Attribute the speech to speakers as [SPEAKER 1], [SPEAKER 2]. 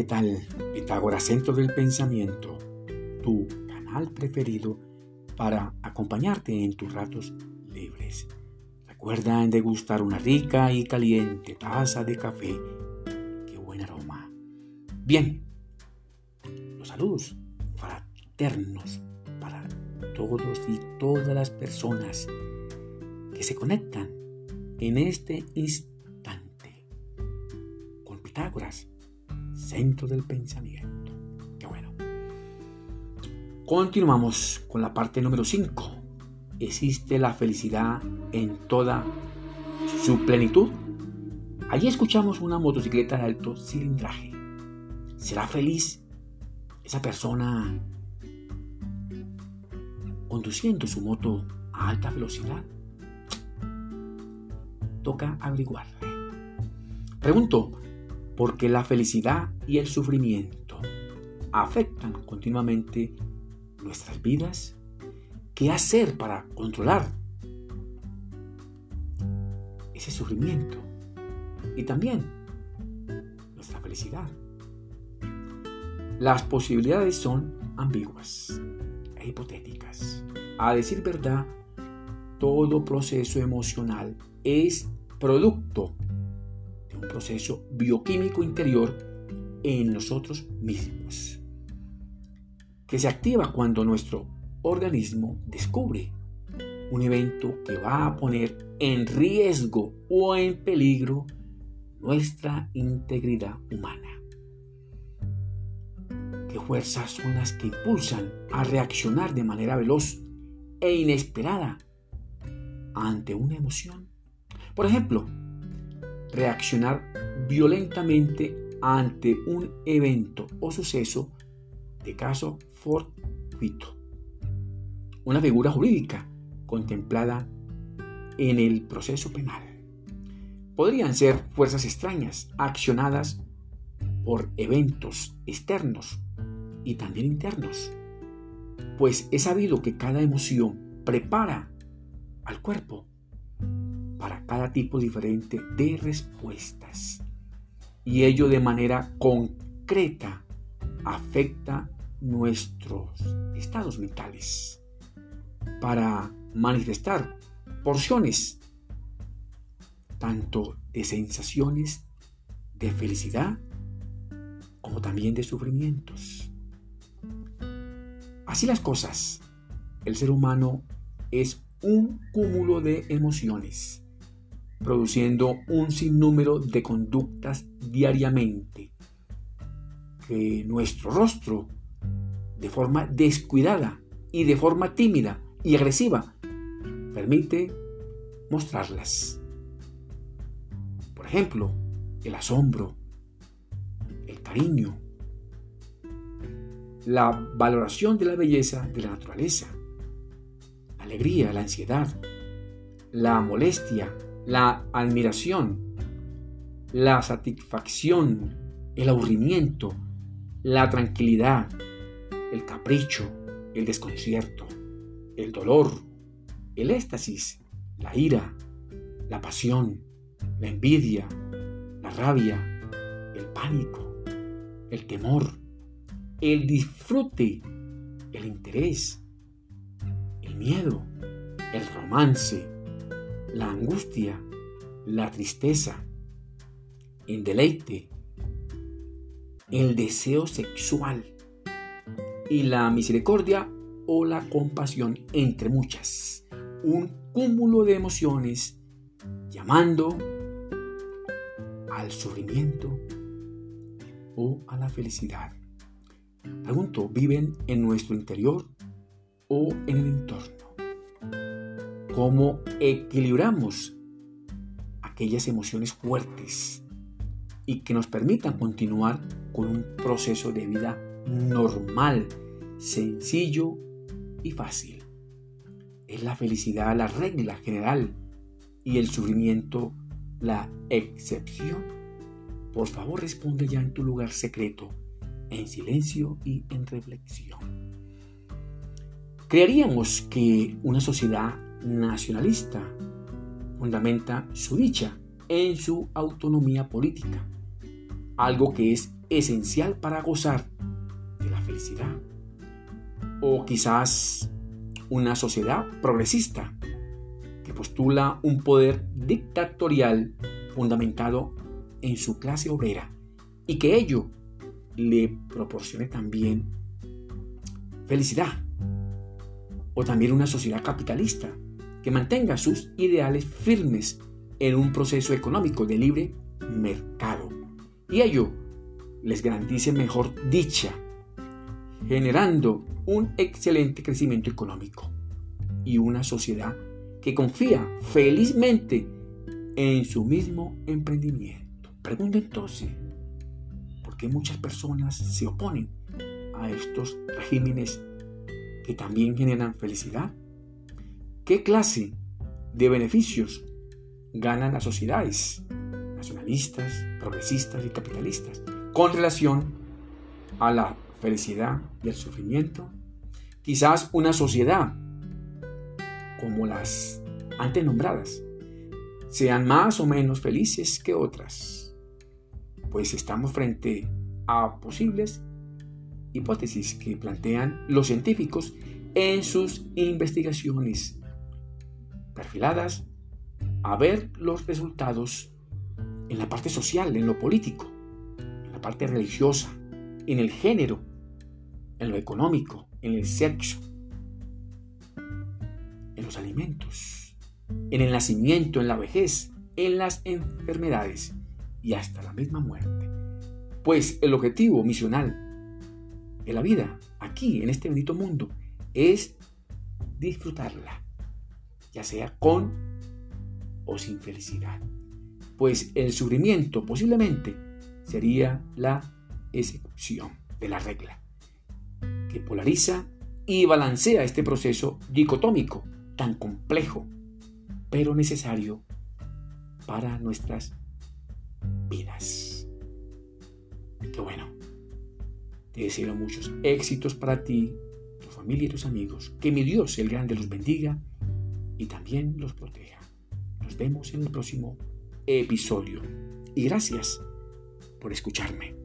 [SPEAKER 1] ¿qué tal? Pitágoras Centro del Pensamiento, tu canal preferido para acompañarte en tus ratos libres. Recuerda en degustar una rica y caliente taza de café. ¡Qué buen aroma! Bien, los saludos fraternos para todos y todas las personas que se conectan en este instante con Pitágoras centro del pensamiento. Qué bueno. Continuamos con la parte número 5. ¿Existe la felicidad en toda su plenitud? Allí escuchamos una motocicleta de alto cilindraje. ¿Será feliz esa persona conduciendo su moto a alta velocidad? Toca averiguar. Pregunto, porque la felicidad y el sufrimiento afectan continuamente nuestras vidas. ¿Qué hacer para controlar ese sufrimiento? Y también nuestra felicidad. Las posibilidades son ambiguas e hipotéticas. A decir verdad, todo proceso emocional es producto un proceso bioquímico interior en nosotros mismos, que se activa cuando nuestro organismo descubre un evento que va a poner en riesgo o en peligro nuestra integridad humana. ¿Qué fuerzas son las que impulsan a reaccionar de manera veloz e inesperada ante una emoción? Por ejemplo, reaccionar violentamente ante un evento o suceso de caso fortuito. Una figura jurídica contemplada en el proceso penal. Podrían ser fuerzas extrañas accionadas por eventos externos y también internos, pues he sabido que cada emoción prepara al cuerpo para cada tipo diferente de respuestas. Y ello de manera concreta afecta nuestros estados mentales para manifestar porciones tanto de sensaciones de felicidad como también de sufrimientos. Así las cosas, el ser humano es un cúmulo de emociones produciendo un sinnúmero de conductas diariamente que nuestro rostro, de forma descuidada y de forma tímida y agresiva, permite mostrarlas. Por ejemplo, el asombro, el cariño, la valoración de la belleza de la naturaleza, la alegría, la ansiedad, la molestia, la admiración, la satisfacción, el aburrimiento, la tranquilidad, el capricho, el desconcierto, el dolor, el éxtasis, la ira, la pasión, la envidia, la rabia, el pánico, el temor, el disfrute, el interés, el miedo, el romance, la angustia, la tristeza, el deleite, el deseo sexual y la misericordia o la compasión, entre muchas. Un cúmulo de emociones llamando al sufrimiento o a la felicidad. Pregunto, ¿viven en nuestro interior o en el entorno? Cómo equilibramos aquellas emociones fuertes y que nos permitan continuar con un proceso de vida normal, sencillo y fácil. Es la felicidad la regla general y el sufrimiento la excepción. Por favor responde ya en tu lugar secreto, en silencio y en reflexión. Creeríamos que una sociedad nacionalista fundamenta su dicha en su autonomía política, algo que es esencial para gozar de la felicidad. O quizás una sociedad progresista que postula un poder dictatorial fundamentado en su clase obrera y que ello le proporcione también felicidad. O también una sociedad capitalista que mantenga sus ideales firmes en un proceso económico de libre mercado. Y ello les garantice mejor dicha, generando un excelente crecimiento económico y una sociedad que confía felizmente en su mismo emprendimiento. Pregunto entonces, ¿por qué muchas personas se oponen a estos regímenes que también generan felicidad? ¿Qué clase de beneficios ganan las sociedades nacionalistas, progresistas y capitalistas con relación a la felicidad y el sufrimiento? Quizás una sociedad como las antes nombradas sean más o menos felices que otras, pues estamos frente a posibles hipótesis que plantean los científicos en sus investigaciones perfiladas a ver los resultados en la parte social, en lo político, en la parte religiosa, en el género, en lo económico, en el sexo, en los alimentos, en el nacimiento, en la vejez, en las enfermedades y hasta la misma muerte. Pues el objetivo misional de la vida aquí, en este bendito mundo, es disfrutarla, ya sea con o sin felicidad. Pues el sufrimiento posiblemente sería la excepción de la regla, que polariza y balancea este proceso dicotómico tan complejo, pero necesario para nuestras vidas. Qué bueno. Te deseo muchos éxitos para ti, tu familia y tus amigos. Que mi Dios, el grande, los bendiga y también los proteja. Nos vemos en el próximo episodio. Y gracias por escucharme.